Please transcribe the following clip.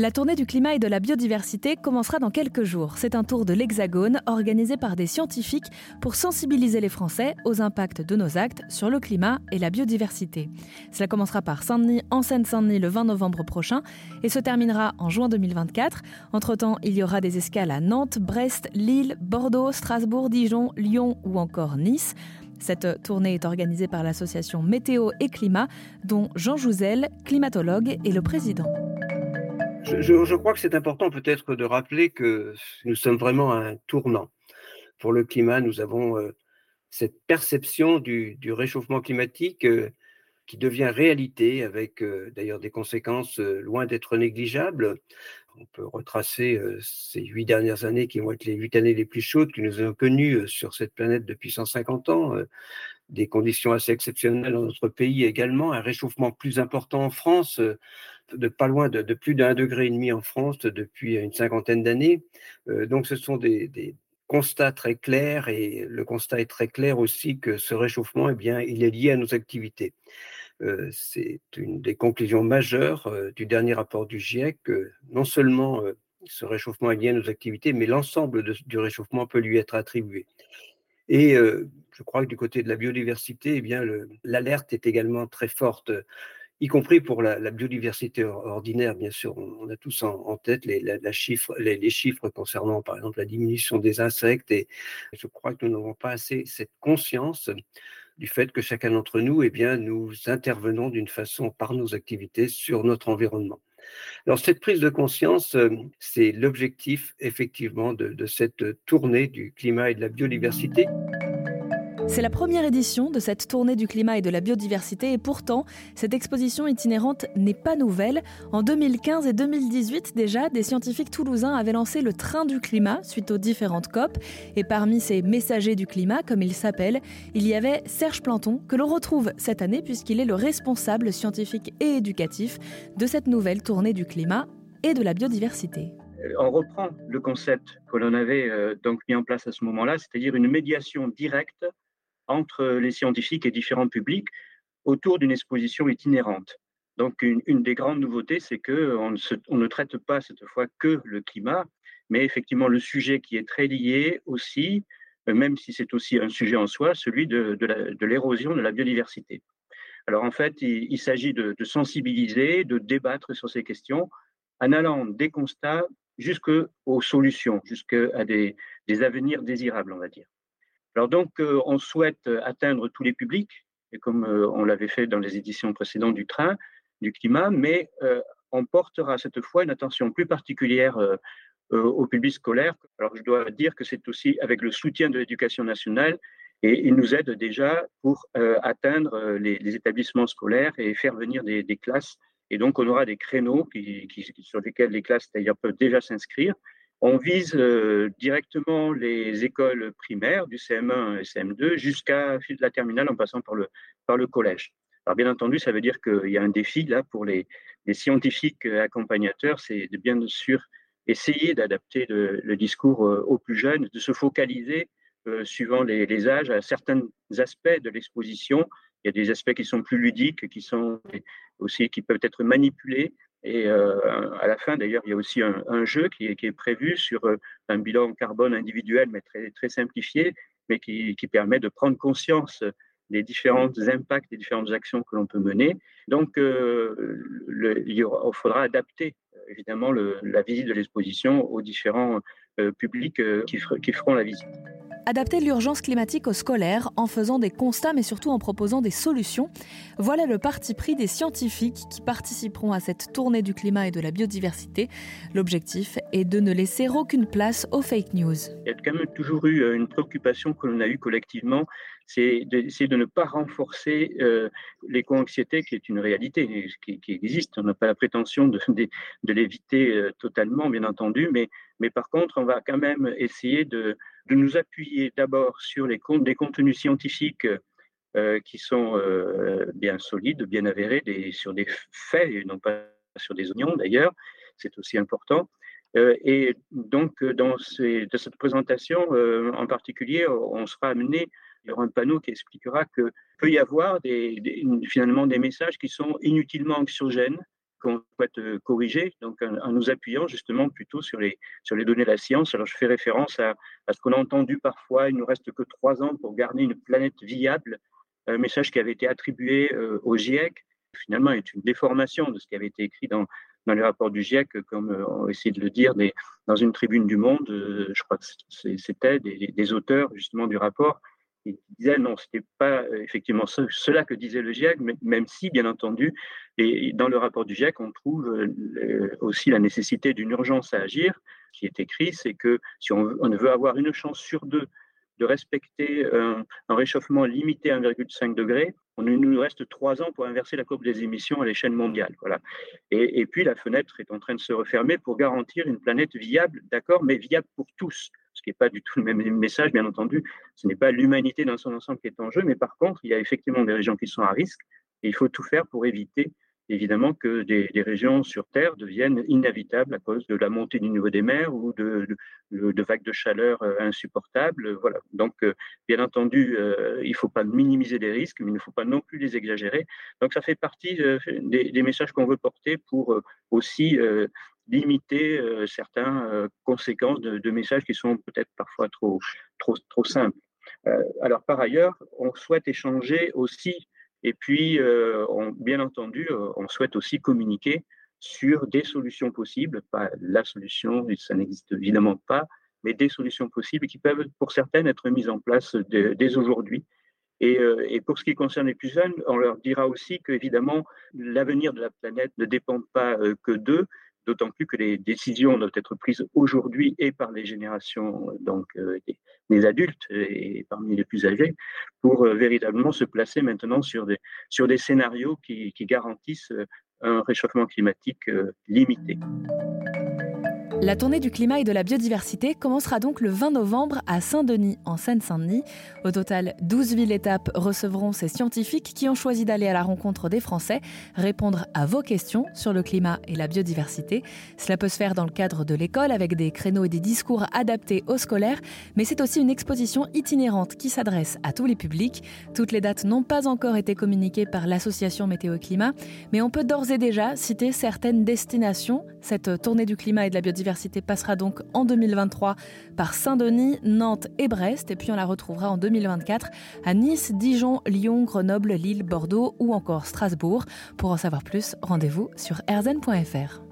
La tournée du climat et de la biodiversité commencera dans quelques jours. C'est un tour de l'Hexagone organisé par des scientifiques pour sensibiliser les Français aux impacts de nos actes sur le climat et la biodiversité. Cela commencera par Saint-Denis en Seine-Saint-Denis le 20 novembre prochain et se terminera en juin 2024. Entre-temps, il y aura des escales à Nantes, Brest, Lille, Bordeaux, Strasbourg, Dijon, Lyon ou encore Nice. Cette tournée est organisée par l'association Météo et Climat, dont Jean Jouzel, climatologue, est le président. Je, crois que c'est important peut-être de rappeler que nous sommes vraiment à un tournant. Pour le climat, nous avons euh, cette perception du, réchauffement climatique euh, qui devient réalité avec euh, d'ailleurs des conséquences loin d'être négligeables. On peut retracer ces huit dernières années qui vont être les huit années les plus chaudes que nous avons connues sur cette planète depuis 150 ans des conditions assez exceptionnelles dans notre pays également, un réchauffement plus important en France, de pas loin de, plus d'un degré et demi en France depuis une cinquantaine d'années. Euh, donc ce sont des, constats très clairs et le constat est très clair aussi que ce réchauffement, eh bien, il est lié à nos activités. Euh, c'est une des conclusions majeures du dernier rapport du GIEC. non seulement ce réchauffement est lié à nos activités, mais l'ensemble du réchauffement peut lui être attribué. Et je crois que du côté de la biodiversité, eh bien, l'alerte est également très forte, y compris pour la, biodiversité ordinaire, bien sûr. On, a tous en, tête les, chiffres concernant, par exemple, la diminution des insectes. Et je crois que nous n'avons pas assez cette conscience du fait que chacun d'entre nous, eh bien, nous intervenons d'une façon par nos activités sur notre environnement. Alors cette prise de conscience, c'est l'objectif effectivement de cette tournée du climat et de la biodiversité. C'est la première édition de cette tournée du climat et de la biodiversité et pourtant, cette exposition itinérante n'est pas nouvelle. En 2015 et 2018 déjà, des scientifiques toulousains avaient lancé le train du climat suite aux différentes COP et parmi ces messagers du climat, comme il s'appelle, il y avait Serge Planton que l'on retrouve cette année puisqu'il est le responsable scientifique et éducatif de cette nouvelle tournée du climat et de la biodiversité on reprend le concept que l'on avait euh, donc mis en place à ce moment-là, c'est-à-dire une médiation directe entre les scientifiques et différents publics autour d'une exposition itinérante. Donc, une, des grandes nouveautés, c'est qu'on on ne traite pas cette fois que le climat, mais effectivement le sujet qui est très lié aussi, euh, même si c'est aussi un sujet en soi, celui de, l'érosion de, la biodiversité. Alors en fait, il, s'agit de, sensibiliser, de débattre sur ces questions en allant des constats jusqu'aux solutions, jusqu'à des, des avenirs désirables, on va dire. Alors donc, euh, on souhaite euh, atteindre tous les publics, et comme euh, on l'avait fait dans les éditions précédentes du train, du climat, mais on portera cette fois une attention plus particulière au public scolaire. Alors je dois dire que c'est aussi avec le soutien de l'éducation nationale et il nous aide déjà pour atteindre les, établissements scolaires et faire venir des, classes. Et donc on aura des créneaux sur lesquels les classes d'ailleurs peuvent déjà s'inscrire on vise euh, directement les écoles primaires du CM1 et CM2 jusqu'à la terminale en passant par le, par le collège. Alors bien entendu, ça veut dire qu'il y a un défi là pour les, scientifiques accompagnateurs, c'est de bien sûr essayer d'adapter le, discours euh, aux plus jeunes, de se focaliser euh, suivant les, les, âges à certains aspects de l'exposition. Il y a des aspects qui sont plus ludiques, qui sont aussi qui peuvent être manipulés, et euh, à la fin, d'ailleurs, il y a aussi un, jeu qui est, prévu sur euh, un bilan carbone individuel, mais très, simplifié, mais qui, permet de prendre conscience des différents impacts, des différentes actions que l'on peut mener. Donc, euh, il, faudra adapter évidemment la visite de l'exposition aux différents publics qui feront la visite adapter l'urgence climatique aux scolaires en faisant des constats mais surtout en proposant des solutions. Voilà le parti pris des scientifiques qui participeront à cette tournée du climat et de la biodiversité. L'objectif est de ne laisser aucune place aux fake news. Il y a quand même toujours eu euh, une préoccupation que l'on a eue collectivement, c'est d'essayer de ne pas renforcer euh, l'éco-anxiété qui est une réalité qui, existe. On n'a pas la prétention de, de, l'éviter euh, totalement, bien entendu, mais, mais par contre, on va quand même essayer de de nous appuyer d'abord sur les des contenus scientifiques euh, qui sont euh, bien solides, bien avérés, sur des faits et non pas sur des oignons d'ailleurs, c'est aussi important. Et donc, dans, de cette présentation en particulier, on sera amené, il y aura un panneau qui expliquera que peut y avoir des, finalement des messages qui sont inutilement anxiogènes, qu'on souhaite euh, corriger, donc en, nous appuyant justement plutôt sur les, sur les données de la science. Alors je fais référence à, à ce qu'on a entendu parfois, il ne nous reste que trois ans pour garder une planète viable, un message qui avait été attribué euh, au GIEC, finalement est une déformation de ce qui avait été écrit dans, dans les rapports du GIEC, comme euh, on essaie de le dire dans une tribune du Monde, je crois que c'était des, des auteurs justement du rapport qui disait non, ce n'était pas euh, effectivement cela que disait le GIEC, même si, bien entendu, et dans le rapport du GIEC, on trouve euh, aussi la nécessité d'une urgence à agir. Qui est écrit, c'est que si on, veut avoir une chance sur deux de respecter un, réchauffement limité à 1,5 degré, on nous reste trois ans pour inverser la courbe des émissions à l'échelle mondiale. Voilà. Et, puis la fenêtre est en train de se refermer pour garantir une planète viable, d'accord, mais viable pour tous ce qui n'est pas du tout le même message, bien entendu. Ce n'est pas l'humanité dans son ensemble qui est en jeu, mais par contre, il y a effectivement des régions qui sont à risque et il faut tout faire pour éviter évidemment que des, régions sur Terre deviennent inhabitables à cause de la montée du niveau des mers ou de, vagues de chaleur euh, insupportables. Voilà. Donc, euh, bien entendu, euh, il ne faut pas minimiser les risques, mais il ne faut pas non plus les exagérer. Donc, ça fait partie des, messages qu'on veut porter pour aussi limiter certaines conséquences de, messages qui sont peut-être parfois trop, trop, trop simples. alors, par ailleurs, on souhaite échanger aussi et puis, euh, bien entendu, euh, on souhaite aussi communiquer sur des solutions possibles, pas la solution, ça n'existe évidemment pas, mais des solutions possibles qui peuvent, pour certaines, être mises en place dès aujourd'hui. Et, euh, et, pour ce qui concerne les plus jeunes, on leur dira aussi qu'évidemment, l'avenir de la planète ne dépend pas que d'eux, d'autant plus que les décisions doivent être prises aujourd'hui et par les générations donc euh, des, adultes et parmi les plus âgés pour euh, véritablement se placer maintenant sur des, sur des scénarios qui, garantissent euh, un réchauffement climatique limité. La tournée du climat et de la biodiversité commencera donc le 20 novembre à Saint-Denis, en Seine-Saint-Denis. Au total, 12 villes étapes recevront ces scientifiques qui ont choisi d'aller à la rencontre des Français, répondre à vos questions sur le climat et la biodiversité. Cela peut se faire dans le cadre de l'école avec des créneaux et des discours adaptés aux scolaires, mais c'est aussi une exposition itinérante qui s'adresse à tous les publics. Toutes les dates n'ont pas encore été communiquées par l'association Météo Climat, mais on peut d'ores et déjà citer certaines destinations. Cette tournée du climat et de la biodiversité passera donc en 2023 par Saint-Denis, Nantes et Brest, et puis on la retrouvera en 2024 à Nice, Dijon, Lyon, Grenoble, Lille, Bordeaux ou encore Strasbourg. Pour en savoir plus, rendez-vous sur erzen.fr.